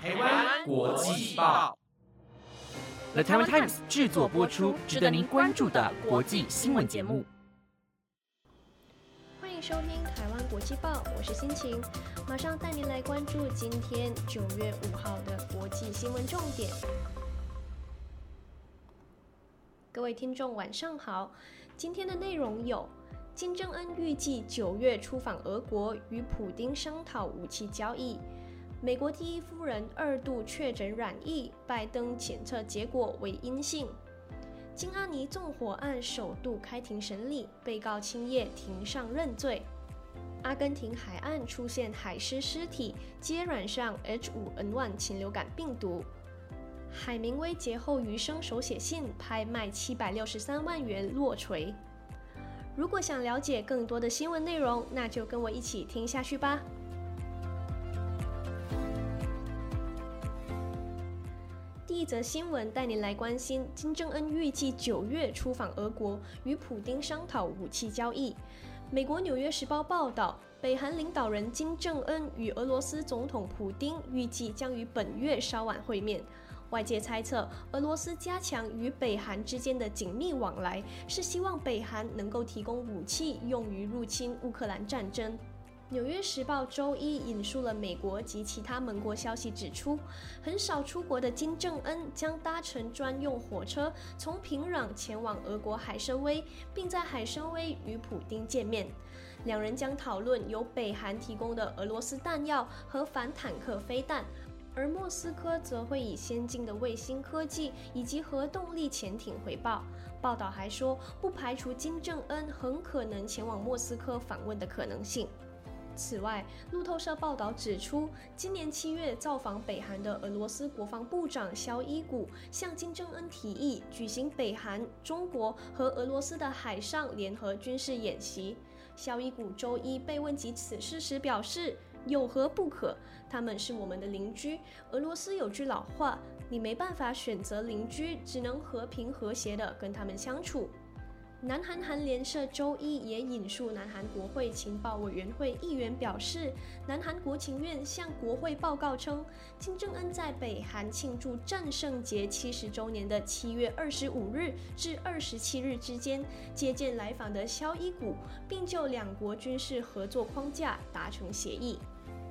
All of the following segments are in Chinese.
台湾国际报，The Taiwan Times 制作播出，值得您关注的国际新闻节目。欢迎收听台湾国际报，我是心情，马上带您来关注今天九月五号的国际新闻重点。各位听众，晚上好，今天的内容有。金正恩预计九月出访俄国，与普京商讨武器交易。美国第一夫人二度确诊染疫，拜登检测结果为阴性。金阿尼纵火案首度开庭审理，被告青叶庭上认罪。阿根廷海岸出现海狮尸体，接染上 H5N1 禽流感病毒。海明威劫后余生手写信拍卖七百六十三万元落锤。如果想了解更多的新闻内容，那就跟我一起听下去吧。则新闻带您来关心：金正恩预计九月出访俄国，与普京商讨武器交易。美国《纽约时报》报道，北韩领导人金正恩与俄罗斯总统普京预计将于本月稍晚会面。外界猜测，俄罗斯加强与北韩之间的紧密往来，是希望北韩能够提供武器用于入侵乌克兰战争。《纽约时报》周一引述了美国及其他盟国消息，指出，很少出国的金正恩将搭乘专用火车从平壤前往俄国海参崴，并在海参崴与普京见面。两人将讨论由北韩提供的俄罗斯弹药和反坦克飞弹。而莫斯科则会以先进的卫星科技以及核动力潜艇回报。报道还说，不排除金正恩很可能前往莫斯科访问的可能性。此外，路透社报道指出，今年七月造访北韩的俄罗斯国防部长肖伊古向金正恩提议举行北韩、中国和俄罗斯的海上联合军事演习。肖伊古周一被问及此事时表示。有何不可？他们是我们的邻居。俄罗斯有句老话：“你没办法选择邻居，只能和平和谐地跟他们相处。”南韩韩联社周一也引述南韩国会情报委员会议员表示，南韩国情院向国会报告称，金正恩在北韩庆祝战胜节七十周年的七月二十五日至二十七日之间接见来访的肖伊古，并就两国军事合作框架达成协议。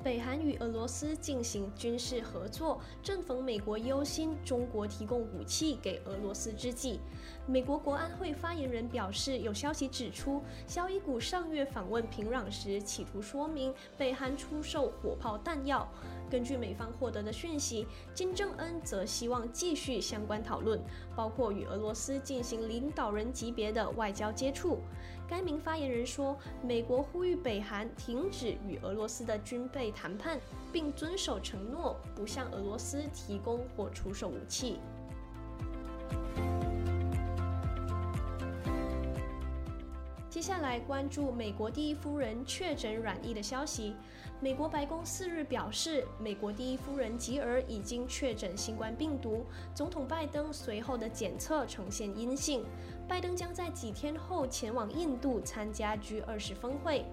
北韩与俄罗斯进行军事合作，正逢美国忧心中国提供武器给俄罗斯之际，美国国安会发言人表示，有消息指出，肖伊古上月访问平壤时，企图说明北韩出售火炮弹药。根据美方获得的讯息，金正恩则希望继续相关讨论，包括与俄罗斯进行领导人级别的外交接触。该名发言人说，美国呼吁北韩停止与俄罗斯的军备谈判，并遵守承诺，不向俄罗斯提供或出售武器。接下来关注美国第一夫人确诊染疫的消息。美国白宫四日表示，美国第一夫人吉尔已经确诊新冠病毒。总统拜登随后的检测呈现阴性。拜登将在几天后前往印度参加 G20 峰会。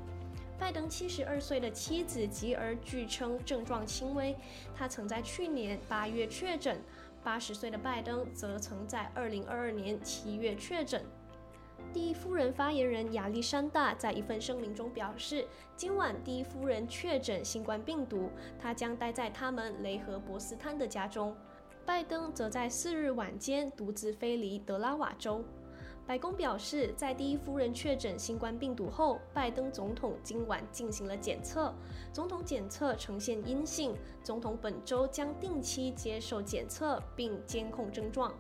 拜登七十二岁的妻子吉尔据称症状轻微，他曾在去年八月确诊。八十岁的拜登则曾在二零二二年七月确诊。第一夫人发言人亚历山大在一份声明中表示，今晚第一夫人确诊新冠病毒，她将待在他们雷和伯斯滩的家中。拜登则在四日晚间独自飞离德拉瓦州。白宫表示，在第一夫人确诊新冠病毒后，拜登总统今晚进行了检测，总统检测呈现阴性。总统本周将定期接受检测并监控症状。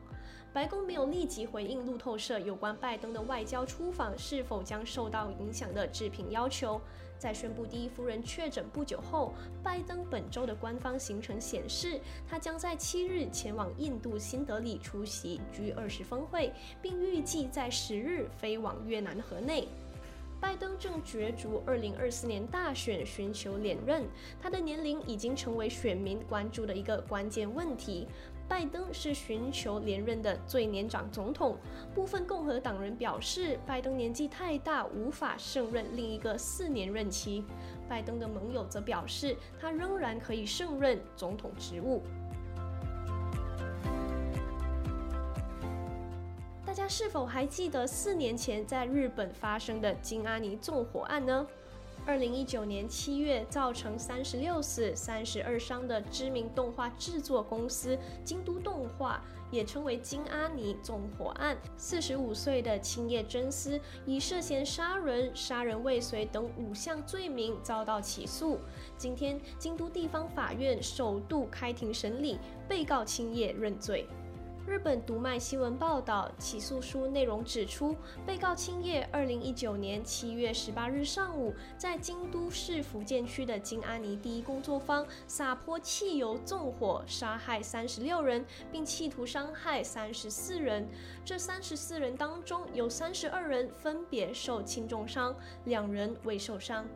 白宫没有立即回应路透社有关拜登的外交出访是否将受到影响的置评要求。在宣布第一夫人确诊不久后，拜登本周的官方行程显示，他将在七日前往印度新德里出席 G20 峰会，并预计在十日飞往越南河内。拜登正角逐2024年大选，寻求连任。他的年龄已经成为选民关注的一个关键问题。拜登是寻求连任的最年长总统。部分共和党人表示，拜登年纪太大，无法胜任另一个四年任期。拜登的盟友则表示，他仍然可以胜任总统职务。大家是否还记得四年前在日本发生的金阿尼纵火案呢？二零一九年七月，造成三十六死、三十二伤的知名动画制作公司京都动画，也称为金阿尼纵火案。四十五岁的青叶真司以涉嫌杀人、杀人未遂等五项罪名遭到起诉。今天，京都地方法院首度开庭审理，被告青叶认罪。日本读卖新闻报道，起诉书内容指出，被告青叶二零一九年七月十八日上午，在京都市福建区的金阿尼第一工作坊撒泼汽油纵火，杀害三十六人，并企图伤害三十四人。这三十四人当中，有三十二人分别受轻重伤，两人未受伤。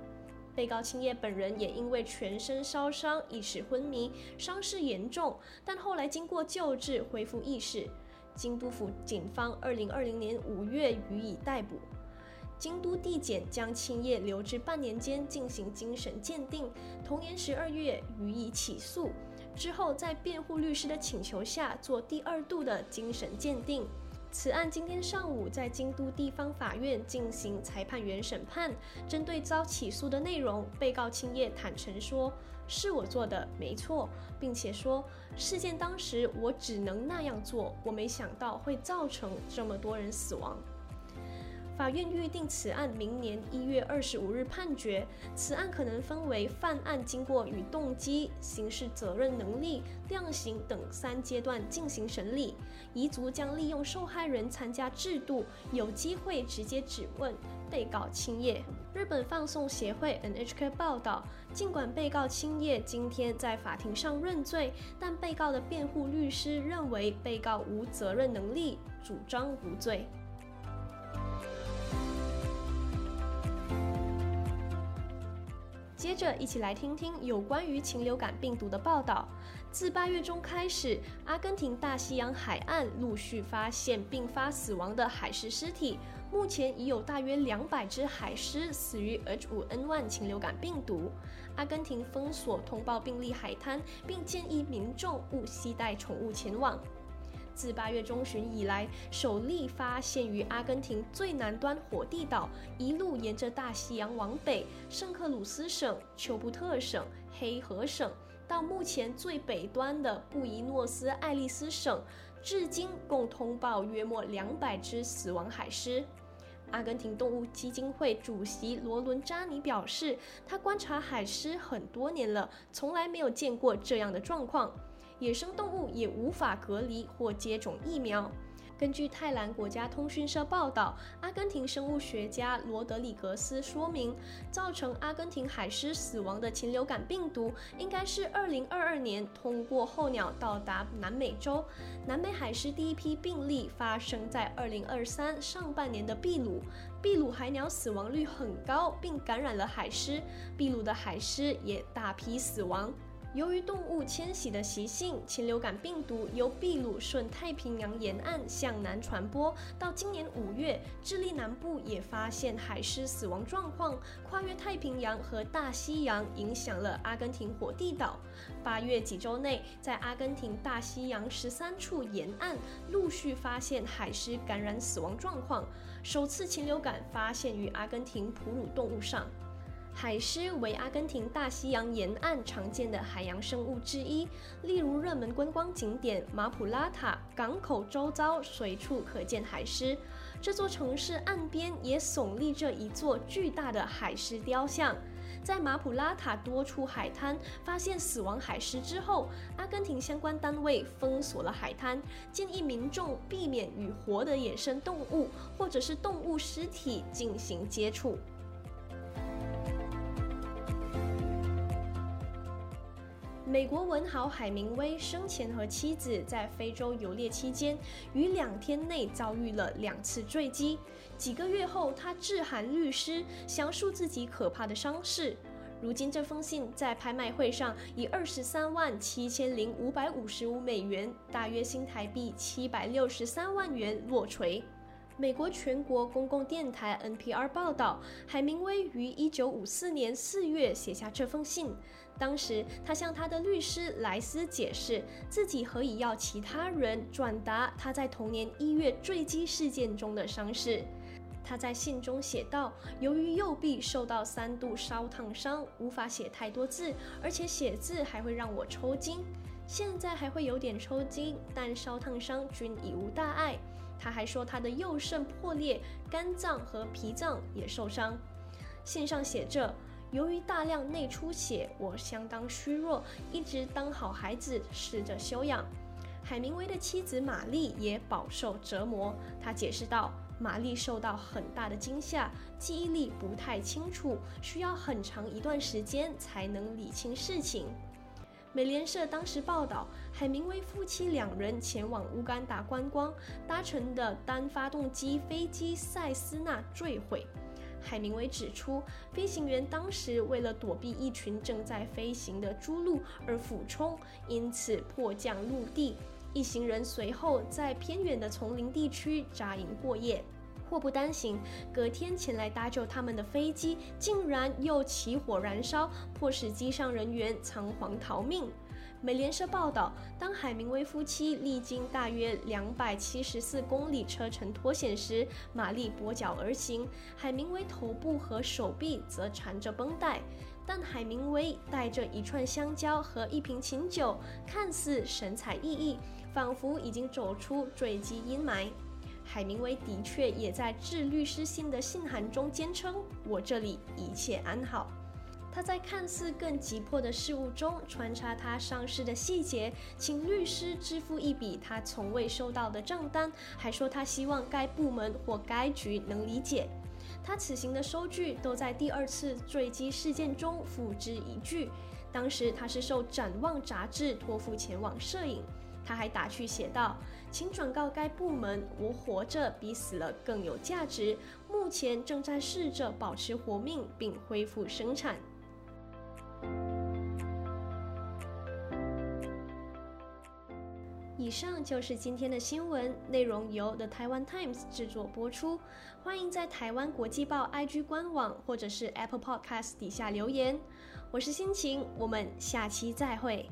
被告青叶本人也因为全身烧伤、意识昏迷，伤势严重，但后来经过救治恢复意识。京都府警方二零二零年五月予以逮捕。京都地检将青叶留置半年间进行精神鉴定，同年十二月予以起诉。之后在辩护律师的请求下，做第二度的精神鉴定。此案今天上午在京都地方法院进行裁判员审判。针对遭起诉的内容，被告青叶坦诚说：“是我做的，没错，并且说事件当时我只能那样做，我没想到会造成这么多人死亡。”法院预定此案明年一月二十五日判决。此案可能分为犯案经过与动机、刑事责任能力、量刑等三阶段进行审理。彝族将利用受害人参加制度，有机会直接质问被告青叶。日本放送协会 NHK 报道，尽管被告青叶今天在法庭上认罪，但被告的辩护律师认为被告无责任能力，主张无罪。接着，一起来听听有关于禽流感病毒的报道。自八月中开始，阿根廷大西洋海岸陆续发现并发死亡的海狮尸体，目前已有大约两百只海狮死于 H5N1 禽流感病毒。阿根廷封锁通报病例海滩，并建议民众勿携带宠物前往。自八月中旬以来，首例发现于阿根廷最南端火地岛，一路沿着大西洋往北，圣克鲁斯省、丘布特省、黑河省，到目前最北端的布宜诺斯艾利斯省，至今共通报约莫两百只死亡海狮。阿根廷动物基金会主席罗伦扎尼表示，他观察海狮很多年了，从来没有见过这样的状况。野生动物也无法隔离或接种疫苗。根据泰兰国家通讯社报道，阿根廷生物学家罗德里格斯说明，造成阿根廷海狮死亡的禽流感病毒，应该是2022年通过候鸟到达南美洲。南美海狮第一批病例发生在2023上半年的秘鲁，秘鲁海鸟死亡率很高，并感染了海狮，秘鲁的海狮也大批死亡。由于动物迁徙的习性，禽流感病毒由秘鲁顺太平洋沿岸向南传播。到今年五月，智利南部也发现海狮死亡状况，跨越太平洋和大西洋，影响了阿根廷火地岛。八月几周内，在阿根廷大西洋十三处沿岸陆续发现海狮感染死亡状况，首次禽流感发现于阿根廷哺乳动物上。海狮为阿根廷大西洋沿岸常见的海洋生物之一，例如热门观光景点马普拉塔港口周遭随处可见海狮。这座城市岸边也耸立着一座巨大的海狮雕像。在马普拉塔多处海滩发现死亡海狮之后，阿根廷相关单位封锁了海滩，建议民众避免与活的野生动物或者是动物尸体进行接触。美国文豪海明威生前和妻子在非洲游猎期间，于两天内遭遇了两次坠机。几个月后，他致函律师，详述自己可怕的伤势。如今这封信在拍卖会上以二十三万七千零五百五十五美元，大约新台币七百六十三万元落锤。美国全国公共电台 NPR 报道，海明威于一九五四年四月写下这封信。当时，他向他的律师莱斯解释自己何以要其他人转达他在同年一月坠机事件中的伤势。他在信中写道：“由于右臂受到三度烧烫伤，无法写太多字，而且写字还会让我抽筋。现在还会有点抽筋，但烧烫伤均已无大碍。”他还说，他的右肾破裂，肝脏和脾脏也受伤。信上写着：“由于大量内出血，我相当虚弱，一直当好孩子，试着休养。”海明威的妻子玛丽也饱受折磨。他解释道：“玛丽受到很大的惊吓，记忆力不太清楚，需要很长一段时间才能理清事情。”美联社当时报道，海明威夫妻两人前往乌干达观光，搭乘的单发动机飞机塞斯纳坠毁。海明威指出，飞行员当时为了躲避一群正在飞行的猪鹿而俯冲，因此迫降陆地。一行人随后在偏远的丛林地区扎营过夜。祸不单行，隔天前来搭救他们的飞机竟然又起火燃烧，迫使机上人员仓皇逃命。美联社报道，当海明威夫妻历经大约两百七十四公里车程脱险时，玛丽跛脚而行，海明威头部和手臂则缠着绷带，但海明威带着一串香蕉和一瓶琴酒，看似神采奕奕，仿佛已经走出坠机阴霾。海明威的确也在致律师信的信函中坚称：“我这里一切安好。”他在看似更急迫的事物中穿插他上市的细节，请律师支付一笔他从未收到的账单，还说他希望该部门或该局能理解。他此行的收据都在第二次坠机事件中付之一炬。当时他是受《展望》杂志托付前往摄影。他还打趣写道：“请转告该部门，我活着比死了更有价值。目前正在试着保持活命并恢复生产。”以上就是今天的新闻内容，由 The Taiwan Times 制作播出。欢迎在台湾国际报 IG 官网或者是 Apple Podcast 底下留言。我是心情，我们下期再会。